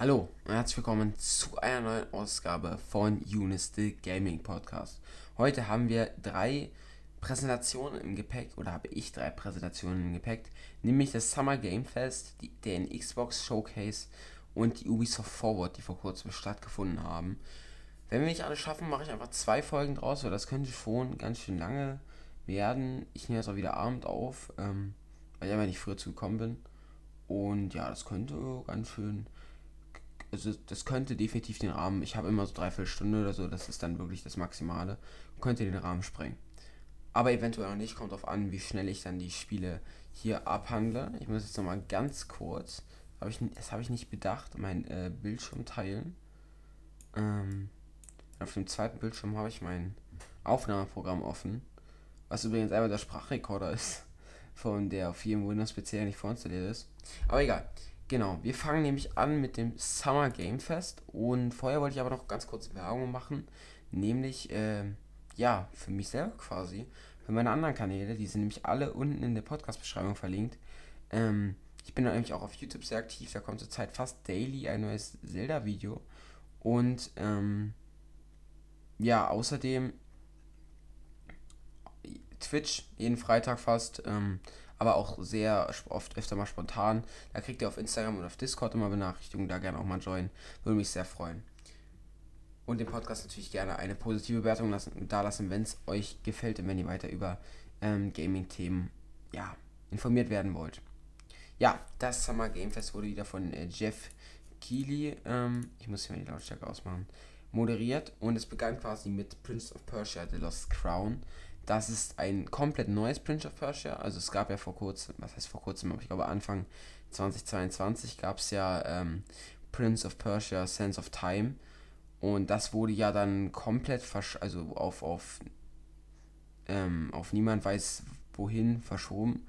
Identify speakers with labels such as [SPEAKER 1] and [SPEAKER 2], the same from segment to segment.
[SPEAKER 1] Hallo und herzlich willkommen zu einer neuen Ausgabe von Unis the Gaming Podcast. Heute haben wir drei Präsentationen im Gepäck oder habe ich drei Präsentationen im Gepäck, nämlich das Summer Game Fest, die, den Xbox Showcase und die Ubisoft Forward, die vor kurzem stattgefunden haben. Wenn wir nicht alles schaffen, mache ich einfach zwei Folgen draus, weil das könnte schon ganz schön lange werden. Ich nehme jetzt auch wieder Abend auf, ähm, weil ich einfach nicht früher zugekommen bin. Und ja, das könnte ganz schön. Also das könnte definitiv den Rahmen. Ich habe immer so dreiviertel Stunde oder so, das ist dann wirklich das Maximale. Könnte den Rahmen sprengen. Aber eventuell auch nicht, kommt darauf an, wie schnell ich dann die Spiele hier abhandle. Ich muss jetzt nochmal ganz kurz, hab ich, das habe ich nicht bedacht, mein äh, Bildschirm teilen. Ähm, auf dem zweiten Bildschirm habe ich mein Aufnahmeprogramm offen, was übrigens einmal der Sprachrekorder ist, von der auf jedem Windows speziell nicht vorinstalliert ist. Aber egal. Genau, wir fangen nämlich an mit dem Summer Game Fest und vorher wollte ich aber noch ganz kurz Werbung machen, nämlich äh, ja, für mich selber quasi, für meine anderen Kanäle, die sind nämlich alle unten in der Podcast-Beschreibung verlinkt. Ähm, ich bin nämlich auch auf YouTube sehr aktiv, da kommt zurzeit fast daily ein neues Zelda-Video. Und ähm, ja, außerdem Twitch jeden Freitag fast, ähm, aber auch sehr oft öfter mal spontan. Da kriegt ihr auf Instagram und auf Discord immer Benachrichtigungen, da gerne auch mal joinen. Würde mich sehr freuen und dem Podcast natürlich gerne eine positive Bewertung lassen, da lassen, wenn es euch gefällt und wenn ihr weiter über ähm, Gaming-Themen ja, informiert werden wollt. Ja, das Summer Game Fest wurde wieder von äh, Jeff Keighley, ähm, ich muss hier mal die Lautstärke ausmachen, moderiert und es begann quasi mit Prince of Persia, The Lost Crown. Das ist ein komplett neues Prince of Persia. Also es gab ja vor kurzem, was heißt vor kurzem, aber ich glaube Anfang 2022 gab es ja ähm, Prince of Persia Sense of Time. Und das wurde ja dann komplett also auf, auf, ähm, auf niemand weiß wohin verschoben.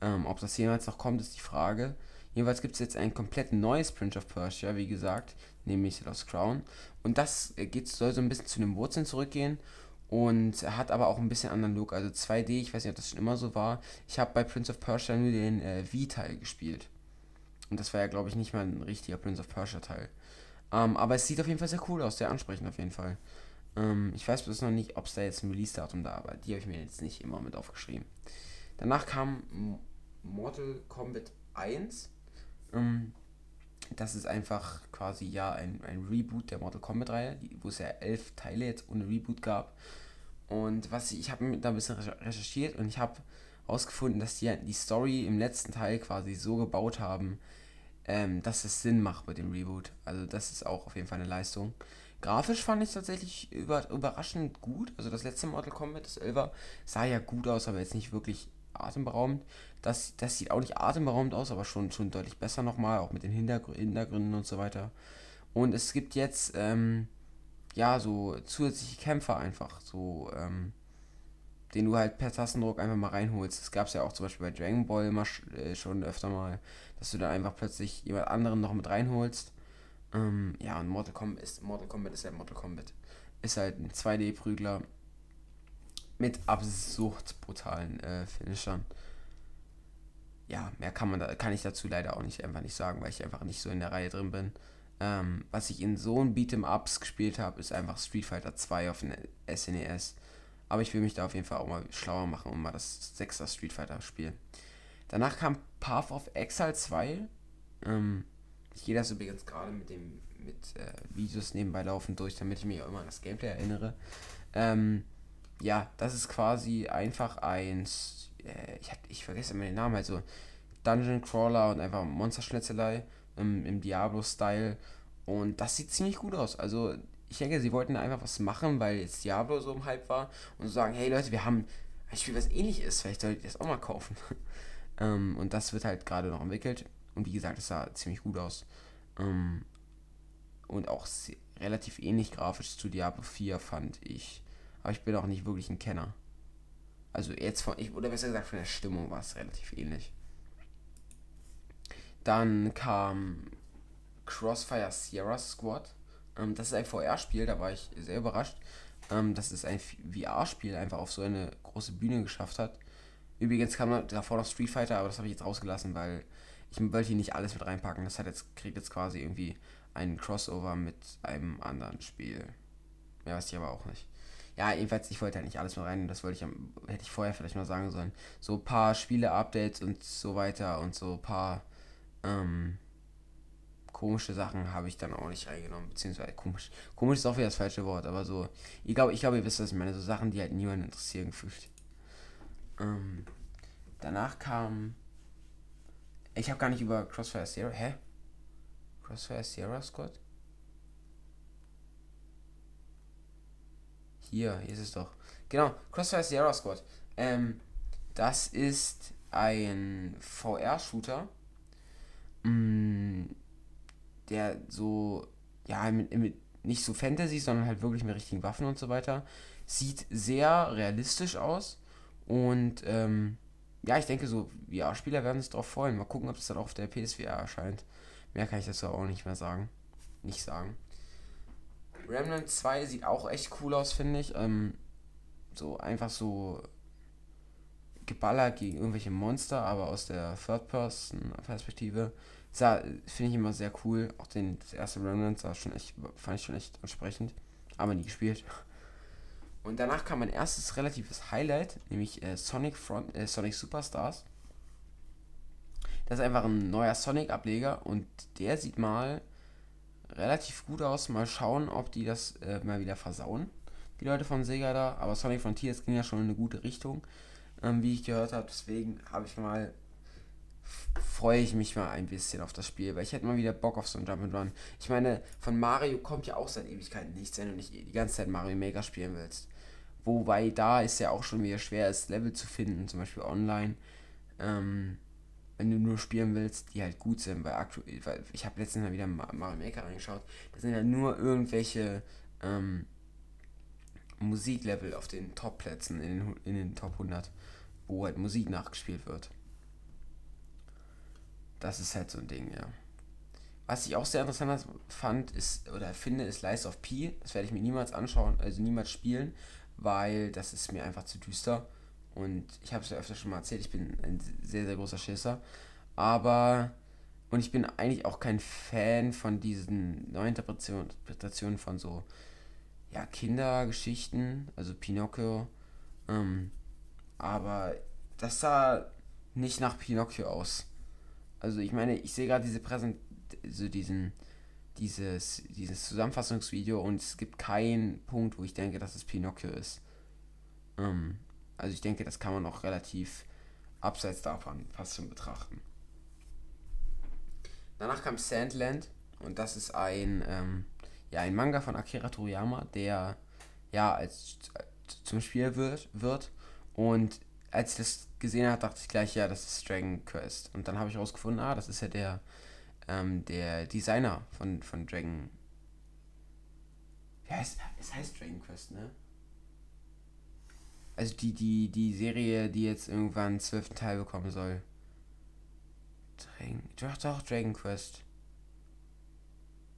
[SPEAKER 1] Ähm, ob das jemals noch kommt, ist die Frage. Jedenfalls gibt es jetzt ein komplett neues Prince of Persia, wie gesagt, nämlich Lost Crown. Und das äh, geht, soll so ein bisschen zu den Wurzeln zurückgehen und hat aber auch ein bisschen anderen Look. Also 2D, ich weiß nicht, ob das schon immer so war. Ich habe bei Prince of Persia nur den äh, V-Teil gespielt. Und das war ja, glaube ich, nicht mal ein richtiger Prince of Persia-Teil. Ähm, aber es sieht auf jeden Fall sehr cool aus, sehr ansprechend auf jeden Fall. Ähm, ich weiß bloß noch nicht, ob es da jetzt ein Release-Datum da, aber die habe ich mir jetzt nicht immer mit aufgeschrieben. Danach kam Mortal Kombat 1. Ähm, das ist einfach quasi ja ein, ein Reboot der Mortal Kombat-Reihe, wo es ja elf Teile jetzt ohne Reboot gab. Und was ich, habe da ein bisschen recherchiert und ich habe herausgefunden, dass die die Story im letzten Teil quasi so gebaut haben, ähm, dass es Sinn macht mit dem Reboot. Also das ist auch auf jeden Fall eine Leistung. Grafisch fand ich tatsächlich über, überraschend gut. Also das letzte Mortal Kombat, das 11 sah ja gut aus, aber jetzt nicht wirklich atemberaubend. Das, das sieht auch nicht atemberaubend aus, aber schon, schon deutlich besser nochmal, auch mit den Hintergr Hintergründen und so weiter. Und es gibt jetzt, ähm, ja, so zusätzliche Kämpfer einfach, so, ähm, den du halt per Tastendruck einfach mal reinholst. Das gab es ja auch zum Beispiel bei Dragon Ball immer äh, schon öfter mal, dass du da einfach plötzlich jemand anderen noch mit reinholst. Ähm, ja, und Mortal Kombat ist, Mortal Kombat ist ja Mortal Kombat. Ist halt ein 2D-Prügler mit absurd brutalen äh, Finishern. Ja, mehr kann man da, kann ich dazu leider auch nicht einfach nicht sagen, weil ich einfach nicht so in der Reihe drin bin. Ähm, was ich in so einem Beat'em Ups gespielt habe, ist einfach Street Fighter 2 auf dem SNES. Aber ich will mich da auf jeden Fall auch mal schlauer machen und mal das 6er Street Fighter spielen. Danach kam Path of Exile 2. Ähm, ich gehe das übrigens gerade mit dem mit äh, Videos nebenbei laufen durch, damit ich mich auch immer an das Gameplay erinnere. Ähm, ja, das ist quasi einfach ein. Äh, ich, ich vergesse immer den Namen, also Dungeon Crawler und einfach Monsterschnetzelei im, im Diablo-Style. Und das sieht ziemlich gut aus. Also ich denke, sie wollten einfach was machen, weil jetzt Diablo so im Hype war und so sagen, hey Leute, wir haben ein Spiel, was ähnlich ist, vielleicht solltet ihr das auch mal kaufen. ähm, und das wird halt gerade noch entwickelt. Und wie gesagt, es sah ziemlich gut aus. Ähm, und auch relativ ähnlich grafisch zu Diablo 4 fand ich. Aber ich bin auch nicht wirklich ein Kenner. Also jetzt von, ich, oder besser gesagt von der Stimmung war es relativ ähnlich. Dann kam Crossfire Sierra Squad. Ähm, das ist ein VR-Spiel, da war ich sehr überrascht, ähm, dass es ein VR-Spiel einfach auf so eine große Bühne geschafft hat. Übrigens kam davor noch Street Fighter, aber das habe ich jetzt rausgelassen, weil ich wollte hier nicht alles mit reinpacken. Das hat jetzt, kriegt jetzt quasi irgendwie ein Crossover mit einem anderen Spiel. Mehr weiß ich aber auch nicht. Ja, jedenfalls, ich wollte ja nicht alles mal rein, das wollte ich, hätte ich vorher vielleicht mal sagen sollen. So ein paar Spiele-Updates und so weiter und so ein paar ähm, komische Sachen habe ich dann auch nicht reingenommen, beziehungsweise komisch. Komisch ist auch wieder das falsche Wort, aber so, ich glaube, ich glaube, ihr wisst, was ich meine, so Sachen, die halt niemanden interessieren gefühlt. Ähm, danach kam, ich habe gar nicht über Crossfire Sierra, hä? Crossfire Sierra Squad? Hier, hier ist es doch. Genau, Crossfire Sierra Squad. Ähm, das ist ein VR-Shooter. Mm, der so, ja, mit, mit, nicht so Fantasy, sondern halt wirklich mit richtigen Waffen und so weiter. Sieht sehr realistisch aus. Und ähm, ja, ich denke so, ja, Spieler werden sich drauf freuen. Mal gucken, ob das dann auch auf der PSVR erscheint. Mehr kann ich dazu auch nicht mehr sagen. Nicht sagen. Remnant 2 sieht auch echt cool aus, finde ich. Ähm, so einfach so geballert gegen irgendwelche Monster, aber aus der Third-Person-Perspektive. Finde ich immer sehr cool. Auch den, das erste Remnant sah schon echt, fand ich schon echt entsprechend. Aber nie gespielt. Und danach kam mein erstes relatives Highlight, nämlich äh, Sonic Front, äh, Sonic Superstars. Das ist einfach ein neuer Sonic-Ableger und der sieht mal relativ gut aus. Mal schauen, ob die das äh, mal wieder versauen, die Leute von Sega da. Aber Sonic Frontiers ging ja schon in eine gute Richtung, ähm, wie ich gehört habe. Deswegen habe ich mal freue ich mich mal ein bisschen auf das Spiel, weil ich hätte mal wieder Bock auf so ein Jump'n'Run. Ich meine, von Mario kommt ja auch seit Ewigkeiten nichts, wenn du nicht die ganze Zeit Mario Maker spielen willst. Wobei da ist ja auch schon wieder schwer, das Level zu finden, zum Beispiel online. Ähm, wenn du nur spielen willst, die halt gut sind, weil aktuell, weil ich habe letztens mal wieder Mario Maker reingeschaut, da sind ja nur irgendwelche ähm, Musiklevel auf den Top-Plätzen, in den, in den Top 100, wo halt Musik nachgespielt wird. Das ist halt so ein Ding, ja. Was ich auch sehr interessant fand, ist, oder finde, ist Lies of P. Das werde ich mir niemals anschauen, also niemals spielen, weil das ist mir einfach zu düster. Und ich habe es ja öfter schon mal erzählt, ich bin ein sehr, sehr großer Schisser. Aber, und ich bin eigentlich auch kein Fan von diesen Neuinterpretationen von so, ja, Kindergeschichten, also Pinocchio. Ähm, aber das sah nicht nach Pinocchio aus. Also ich meine, ich sehe gerade diese Präsent, so diesen, dieses, dieses Zusammenfassungsvideo und es gibt keinen Punkt, wo ich denke, dass es Pinocchio ist. Ähm, also ich denke, das kann man auch relativ abseits davon fast schon betrachten. Danach kam Sandland und das ist ein, ähm, ja, ein Manga von Akira Toriyama, der ja als, zum Spiel wird, wird und als ich das gesehen habe, dachte ich gleich, ja, das ist Dragon Quest. Und dann habe ich herausgefunden, ah, das ist ja der, ähm, der Designer von, von Dragon. Wie heißt, es heißt Dragon Quest, ne? Also die, die, die Serie, die jetzt irgendwann einen zwölften Teil bekommen soll. Dragon, doch, doch, Dragon Quest.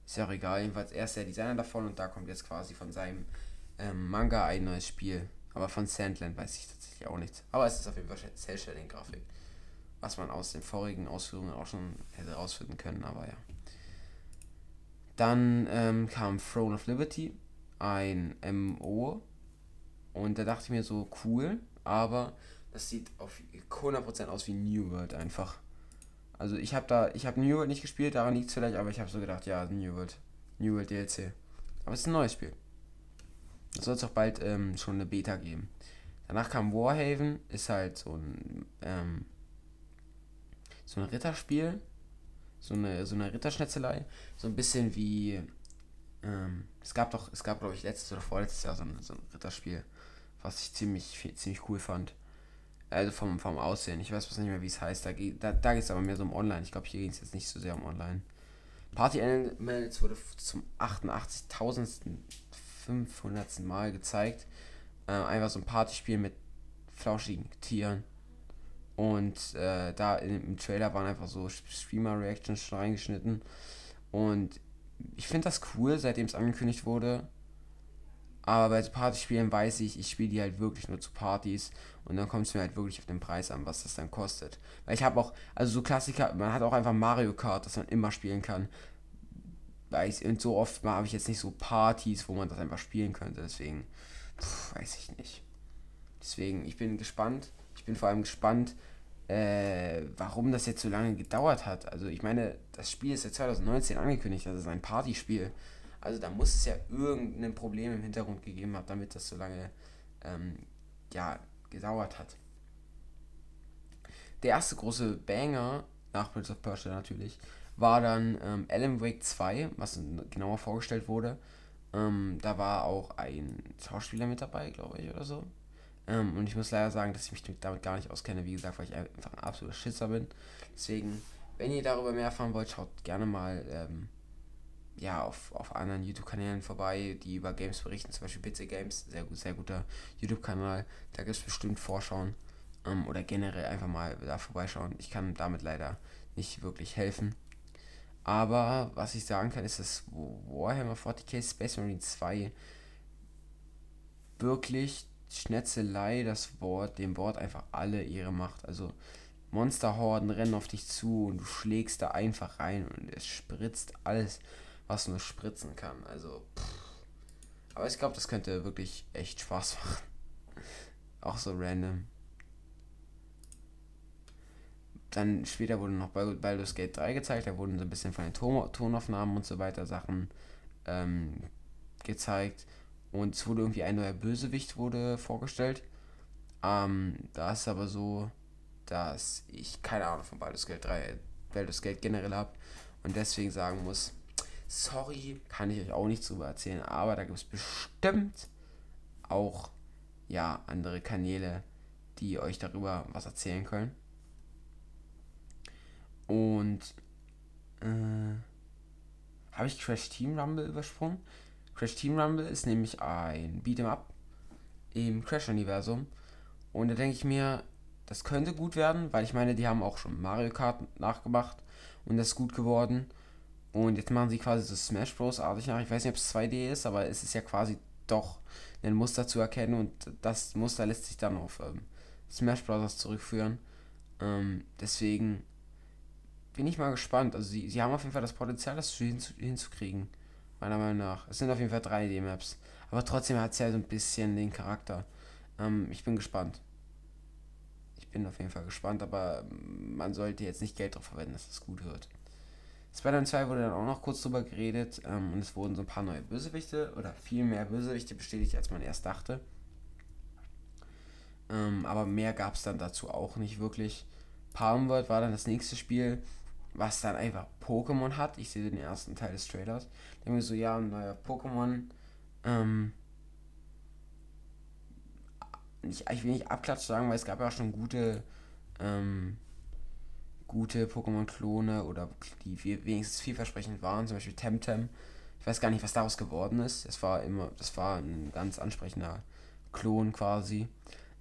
[SPEAKER 1] Ist ja auch egal, jedenfalls er ist der Designer davon und da kommt jetzt quasi von seinem ähm, Manga ein neues Spiel. Aber von Sandland weiß ich tatsächlich auch nichts. Aber es ist auf jeden Fall Cell-Shading-Grafik. Was man aus den vorigen Ausführungen auch schon hätte rausfinden können, aber ja. Dann ähm, kam Throne of Liberty, ein MO. Und da dachte ich mir so, cool, aber das sieht auf 100% aus wie New World einfach. Also ich habe da, ich habe New World nicht gespielt, daran liegt es vielleicht, aber ich habe so gedacht, ja, New World. New World DLC. Aber es ist ein neues Spiel. Es soll es auch bald ähm, schon eine Beta geben. Danach kam Warhaven, ist halt so ein, ähm, so ein Ritterspiel, so eine, so eine Ritterschnetzelei, so ein bisschen wie, ähm, es gab doch, es gab glaube ich letztes oder vorletztes Jahr so ein, so ein Ritterspiel, was ich ziemlich, ziemlich cool fand. Also vom, vom Aussehen, ich weiß nicht mehr, wie es heißt, da, da, da geht es aber mehr so um Online, ich glaube, hier ging es jetzt nicht so sehr um Online. Party Animals wurde zum 88.000. 500. Mal gezeigt. Äh, einfach so ein Partyspiel mit flauschigen Tieren. Und äh, da in, im Trailer waren einfach so Streamer-Reactions schon reingeschnitten. Und ich finde das cool, seitdem es angekündigt wurde. Aber bei Partyspielen weiß ich, ich spiele die halt wirklich nur zu Partys. Und dann kommt es mir halt wirklich auf den Preis an, was das dann kostet. Weil ich habe auch, also so Klassiker, man hat auch einfach Mario Kart, das man immer spielen kann weiß und so oft habe ich jetzt nicht so Partys, wo man das einfach spielen könnte. Deswegen pff, weiß ich nicht. Deswegen, ich bin gespannt. Ich bin vor allem gespannt, äh, warum das jetzt so lange gedauert hat. Also ich meine, das Spiel ist ja 2019 angekündigt, das ist ein Partyspiel. Also da muss es ja irgendein Problem im Hintergrund gegeben haben, damit das so lange ähm, ja, gedauert hat. Der erste große Banger, nach Prince of Persia natürlich, war dann ähm, Alan Wake 2, was genauer vorgestellt wurde. Ähm, da war auch ein Schauspieler mit dabei, glaube ich, oder so. Ähm, und ich muss leider sagen, dass ich mich damit gar nicht auskenne, wie gesagt, weil ich einfach ein absoluter Schisser bin. Deswegen, wenn ihr darüber mehr erfahren wollt, schaut gerne mal ähm, ja, auf, auf anderen YouTube-Kanälen vorbei, die über Games berichten, zum Beispiel PC Games, sehr gut, sehr guter YouTube-Kanal. Da gibt es bestimmt Vorschauen ähm, oder generell einfach mal da vorbeischauen. Ich kann damit leider nicht wirklich helfen. Aber was ich sagen kann, ist, dass Warhammer 40k Space Marine 2 wirklich Schnetzelei das Wort, dem Wort einfach alle ihre macht. Also Monsterhorden rennen auf dich zu und du schlägst da einfach rein und es spritzt alles, was nur spritzen kann. Also, pff. aber ich glaube, das könnte wirklich echt Spaß machen. Auch so random. Dann später wurde noch Baldur's Gate 3 gezeigt, da wurden so ein bisschen von den Ton Tonaufnahmen und so weiter Sachen ähm, gezeigt. Und es wurde irgendwie ein neuer Bösewicht wurde vorgestellt. Ähm, da ist aber so, dass ich keine Ahnung von Baldur's Gate 3, Baldur's Gate generell habe. Und deswegen sagen muss, sorry, kann ich euch auch nicht drüber erzählen. Aber da gibt es bestimmt auch, ja, andere Kanäle, die euch darüber was erzählen können. Und äh, habe ich Crash Team Rumble übersprungen? Crash Team Rumble ist nämlich ein Beat'em Up im Crash-Universum. Und da denke ich mir, das könnte gut werden, weil ich meine, die haben auch schon Mario Kart nachgemacht und das ist gut geworden. Und jetzt machen sie quasi so Smash Bros. artig nach. Ich weiß nicht, ob es 2D ist, aber es ist ja quasi doch ein Muster zu erkennen und das Muster lässt sich dann auf ähm, Smash Bros. zurückführen. Ähm, deswegen bin ich mal gespannt. Also sie, sie haben auf jeden Fall das Potenzial, das hinzu, hinzukriegen. Meiner Meinung nach. Es sind auf jeden Fall 3D-Maps. Aber trotzdem hat es ja so ein bisschen den Charakter. Ähm, ich bin gespannt. Ich bin auf jeden Fall gespannt, aber man sollte jetzt nicht Geld darauf verwenden, dass es gut wird. Spider-Man 2 wurde dann auch noch kurz drüber geredet ähm, und es wurden so ein paar neue Bösewichte oder viel mehr Bösewichte bestätigt, als man erst dachte. Ähm, aber mehr gab es dann dazu auch nicht wirklich. Palm World war dann das nächste Spiel was dann einfach Pokémon hat. Ich sehe den ersten Teil des Trailers. Denke mir so, ja, ein neuer Pokémon. Ähm, ich, ich will nicht Abklatsch sagen, weil es gab ja auch schon gute, ähm, gute Pokémon-Klone oder die wenigstens vielversprechend waren, zum Beispiel Temtem. Ich weiß gar nicht, was daraus geworden ist. Es war immer, das war ein ganz ansprechender Klon quasi.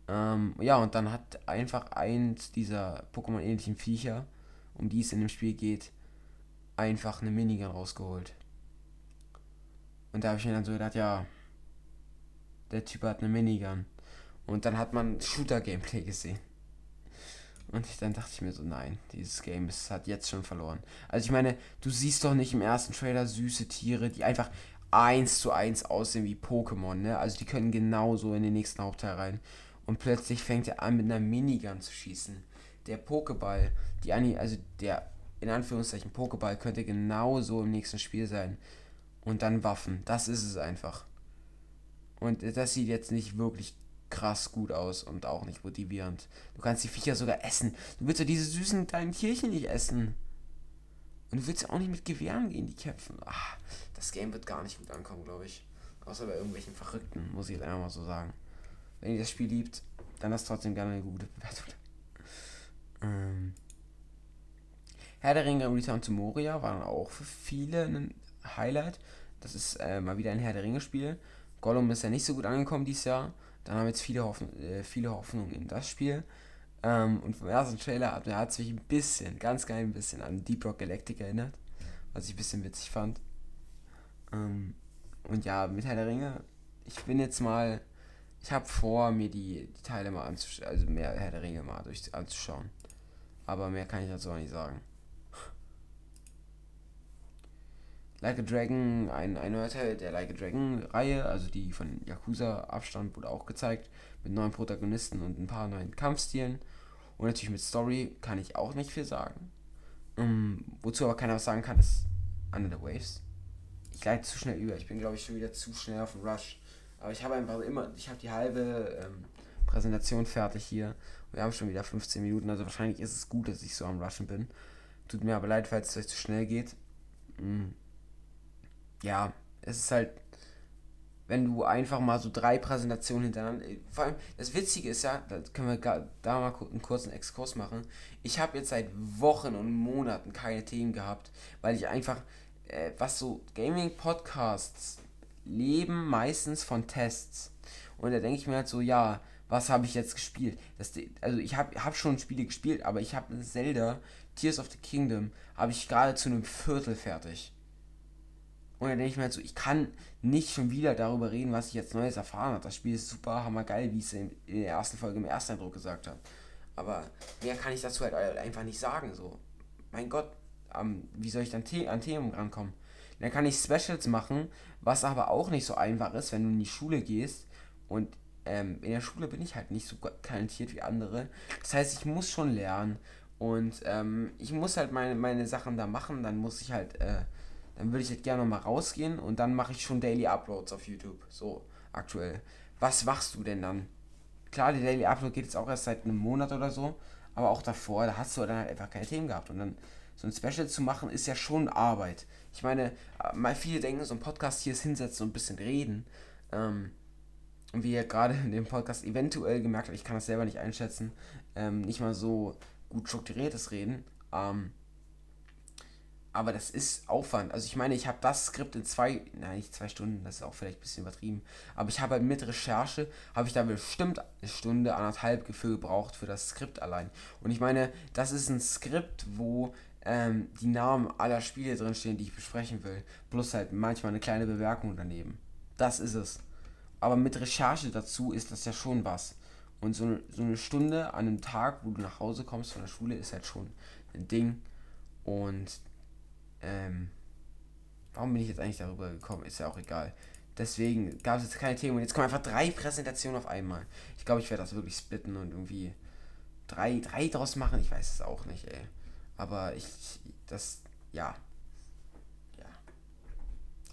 [SPEAKER 1] Ähm, ja, und dann hat einfach eins dieser Pokémon-ähnlichen Viecher um die es in dem Spiel geht, einfach eine Minigun rausgeholt. Und da habe ich mir dann so gedacht, ja, der Typ hat eine Minigun. Und dann hat man Shooter-Gameplay gesehen. Und ich, dann dachte ich mir so, nein, dieses Game ist, hat jetzt schon verloren. Also ich meine, du siehst doch nicht im ersten Trailer süße Tiere, die einfach eins zu eins aussehen wie Pokémon, ne? Also die können genauso in den nächsten Hauptteil rein. Und plötzlich fängt er an mit einer Minigun zu schießen der Pokéball, die Ani, also der in Anführungszeichen Pokéball könnte genauso im nächsten Spiel sein. Und dann Waffen. Das ist es einfach. Und das sieht jetzt nicht wirklich krass gut aus und auch nicht motivierend. Du kannst die Viecher sogar essen. Du willst ja diese süßen kleinen Tierchen nicht essen. Und du willst ja auch nicht mit Gewehren gehen, die kämpfen. Ach, das Game wird gar nicht gut ankommen, glaube ich. Außer bei irgendwelchen Verrückten, muss ich jetzt einfach mal so sagen. Wenn ihr das Spiel liebt, dann lasst trotzdem gerne eine gute Bewertung. Ähm, Herr der Ringe Return to Moria war dann auch für viele ein Highlight. Das ist äh, mal wieder ein Herr der Ringe Spiel. Gollum ist ja nicht so gut angekommen dieses Jahr. Dann haben jetzt viele, Hoffnung, äh, viele Hoffnungen in das Spiel. Ähm, und vom ersten Trailer hat, hat es mich ein bisschen, ganz geil ein bisschen an Deep Rock Galactic erinnert. Was ich ein bisschen witzig fand. Ähm, und ja, mit Herr der Ringe, ich bin jetzt mal, ich habe vor, mir die, die Teile mal anzuschauen, also mehr Herr der Ringe mal durch, anzuschauen. Aber mehr kann ich dazu auch nicht sagen. Like a Dragon, ein, ein neuer Teil der Like a Dragon-Reihe, also die von Yakuza abstand, wurde auch gezeigt, mit neuen Protagonisten und ein paar neuen Kampfstilen. Und natürlich mit Story kann ich auch nicht viel sagen. Um, ähm, wozu aber keiner was sagen kann, ist Under the Waves. Ich leite zu schnell über. Ich bin, glaube ich, schon wieder zu schnell auf dem Rush. Aber ich habe einfach immer, ich habe die halbe ähm, Präsentation fertig hier. Wir haben schon wieder 15 Minuten, also wahrscheinlich ist es gut, dass ich so am Rushen bin. Tut mir aber leid, falls es euch zu schnell geht. Mhm. Ja, es ist halt, wenn du einfach mal so drei Präsentationen hintereinander. Vor allem, das Witzige ist ja, da können wir da mal einen kurzen Exkurs machen. Ich habe jetzt seit Wochen und Monaten keine Themen gehabt, weil ich einfach, äh, was so Gaming-Podcasts leben meistens von Tests. Und da denke ich mir halt so, ja, was habe ich jetzt gespielt? Das, also ich habe hab schon Spiele gespielt, aber ich habe Zelda, Tears of the Kingdom, habe ich gerade zu einem Viertel fertig. Und dann denke ich mir halt so, ich kann nicht schon wieder darüber reden, was ich jetzt Neues erfahren habe. Das Spiel ist super hammergeil, wie ich es in, in der ersten Folge im ersten Eindruck gesagt habe. Aber mehr kann ich dazu halt einfach nicht sagen. So, mein Gott, ähm, wie soll ich dann an Themen rankommen? Dann kann ich Specials machen, was aber auch nicht so einfach ist, wenn du in die Schule gehst und ähm, in der Schule bin ich halt nicht so talentiert wie andere. Das heißt, ich muss schon lernen und ähm, ich muss halt meine, meine Sachen da machen. Dann muss ich halt, äh, dann würde ich halt gerne mal rausgehen und dann mache ich schon Daily Uploads auf YouTube. So aktuell. Was machst du denn dann? Klar, der Daily Upload geht jetzt auch erst seit einem Monat oder so, aber auch davor, da hast du dann halt einfach keine Themen gehabt und dann so ein Special zu machen, ist ja schon Arbeit. Ich meine, äh, mal viele denken, so ein Podcast hier ist hinsetzen und ein bisschen reden. Ähm, und wie ihr gerade in dem Podcast eventuell gemerkt habt, ich kann das selber nicht einschätzen, ähm, nicht mal so gut strukturiertes Reden. Ähm, aber das ist Aufwand. Also ich meine, ich habe das Skript in zwei, nein, nicht zwei Stunden, das ist auch vielleicht ein bisschen übertrieben. Aber ich habe halt mit Recherche, habe ich da bestimmt eine Stunde, anderthalb Gefühl gebraucht für das Skript allein. Und ich meine, das ist ein Skript, wo ähm, die Namen aller Spiele drinstehen, die ich besprechen will. Plus halt manchmal eine kleine Bemerkung daneben. Das ist es. Aber mit Recherche dazu ist das ja schon was. Und so, so eine Stunde an einem Tag, wo du nach Hause kommst von der Schule, ist halt schon ein Ding. Und ähm, warum bin ich jetzt eigentlich darüber gekommen? Ist ja auch egal. Deswegen gab es jetzt keine Themen. Und jetzt kommen einfach drei Präsentationen auf einmal. Ich glaube, ich werde das wirklich splitten und irgendwie drei, drei draus machen. Ich weiß es auch nicht, ey. Aber ich, das, ja. Ja.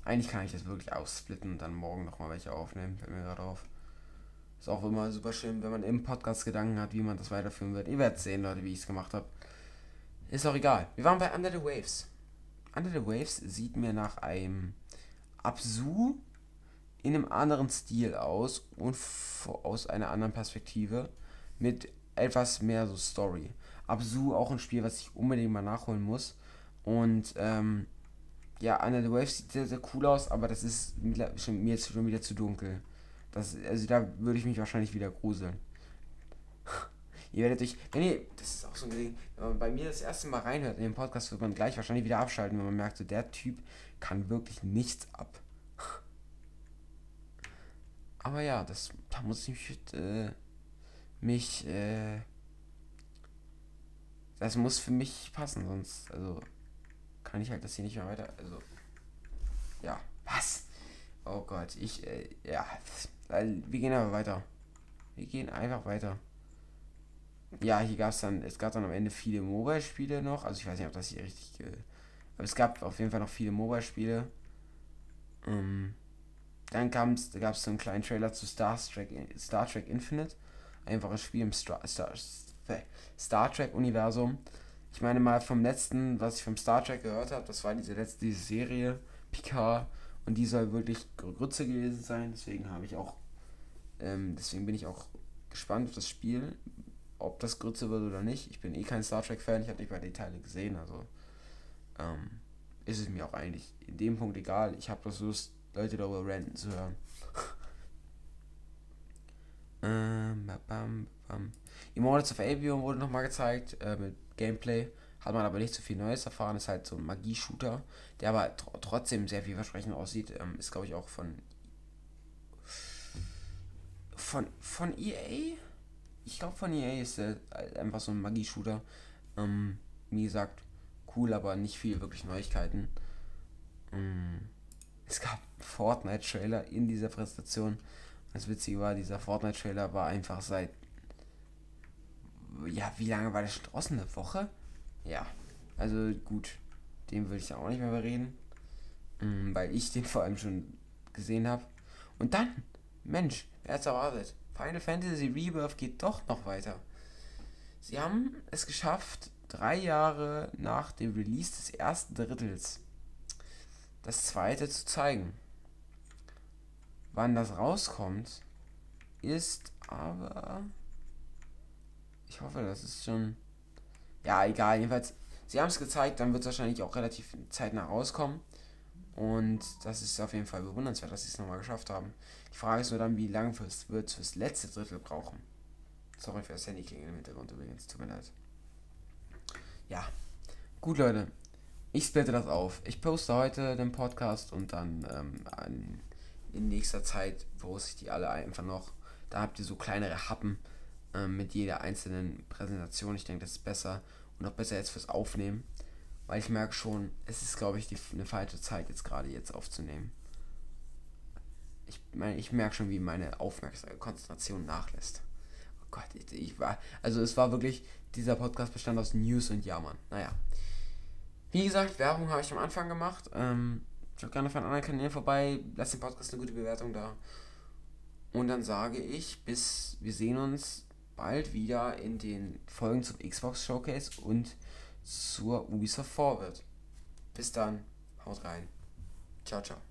[SPEAKER 1] Eigentlich kann ich das wirklich aussplitten und dann morgen nochmal welche aufnehmen, fällt mir gerade auf. Ist auch immer super schön, wenn man im Podcast Gedanken hat, wie man das weiterführen wird. Ihr werdet sehen, Leute, wie ich es gemacht habe. Ist auch egal. Wir waren bei Under the Waves. Under the Waves sieht mir nach einem Absu in einem anderen Stil aus und aus einer anderen Perspektive mit etwas mehr so Story. Absu auch ein Spiel, was ich unbedingt mal nachholen muss. Und ähm, ja, Under the Waves sieht sehr, sehr cool aus, aber das ist mir jetzt schon wieder zu dunkel. Das, also da würde ich mich wahrscheinlich wieder gruseln. Ihr werdet euch, wenn ihr, das ist auch so ein Ding, wenn man bei mir das erste Mal reinhört in den Podcast, wird man gleich wahrscheinlich wieder abschalten, wenn man merkt, so der Typ kann wirklich nichts ab. Aber ja, das, da muss ich mich, äh, mich, äh, das muss für mich passen, sonst, also, kann ich halt das hier nicht mehr weiter, also, ja, was? Oh Gott, ich, äh, ja, wir gehen aber weiter. Wir gehen einfach weiter. Ja, hier gab es dann, es gab dann am Ende viele Mobile-Spiele noch, also ich weiß nicht, ob das hier richtig, äh, aber es gab auf jeden Fall noch viele Mobile-Spiele. Ähm, dann gab es so einen kleinen Trailer zu Star Trek, Star Trek Infinite. Einfaches Spiel im Star, Star, Star Trek-Universum. Ich meine mal vom letzten, was ich vom Star Trek gehört habe, das war diese letzte diese Serie, Picard. Und die soll wirklich Grütze gewesen sein. Deswegen habe ich auch, ähm, deswegen bin ich auch gespannt auf das Spiel, ob das Grütze wird oder nicht. Ich bin eh kein Star Trek-Fan, ich habe nicht mal die Teile gesehen, also ähm, ist es mir auch eigentlich in dem Punkt egal. Ich habe bloß Lust, Leute darüber ranten zu hören. ähm, bam, bam. Immortals of Avion wurde nochmal gezeigt äh, mit Gameplay. Hat man aber nicht so viel Neues erfahren. Ist halt so ein Magie-Shooter, der aber tr trotzdem sehr vielversprechend aussieht. Ähm, ist, glaube ich, auch von. Von, von EA? Ich glaube, von EA ist der einfach so ein Magie-Shooter. Ähm, wie gesagt, cool, aber nicht viel wirklich Neuigkeiten. Mm. Es gab Fortnite-Trailer in dieser Präsentation. Das Witzige war, dieser Fortnite-Trailer war einfach seit. Ja, wie lange war der schon draußen? Eine Woche? Ja. Also gut, den würde ich auch nicht mehr bereden. Mm, weil ich den vor allem schon gesehen habe. Und dann, Mensch, wer hat's erwartet? Final Fantasy Rebirth geht doch noch weiter. Sie haben es geschafft, drei Jahre nach dem Release des ersten Drittels das zweite zu zeigen. Wann das rauskommt, ist aber. Ich hoffe, das ist schon. Ja, egal. Jedenfalls, sie haben es gezeigt, dann wird es wahrscheinlich auch relativ zeitnah rauskommen. Und das ist auf jeden Fall bewundernswert, dass sie es nochmal geschafft haben. Die Frage ist nur dann, wie lange wird es fürs letzte Drittel brauchen. Sorry für das Handy-Klingel im Hintergrund übrigens, tut mir leid. Ja, gut Leute, ich splitte das auf. Ich poste heute den Podcast und dann ähm, an, in nächster Zeit poste ich die alle einfach noch. Da habt ihr so kleinere Happen ähm, mit jeder einzelnen Präsentation. Ich denke, das ist besser und auch besser jetzt fürs Aufnehmen. Weil ich merke schon, es ist, glaube ich, die, eine falsche Zeit jetzt gerade jetzt aufzunehmen. Ich meine, ich merke schon, wie meine Aufmerksamkeit, Konzentration nachlässt. Oh Gott, ich, ich, war, also es war wirklich, dieser Podcast bestand aus News und Jammern. Naja. Wie gesagt, Werbung habe ich am Anfang gemacht. Ähm, schaut gerne von anderen Kanälen vorbei, lasst den Podcast eine gute Bewertung da. Und dann sage ich, bis wir sehen uns bald wieder in den Folgen zum Xbox Showcase und zur Ubisoft Forward. Bis dann, haut rein. Ciao, ciao.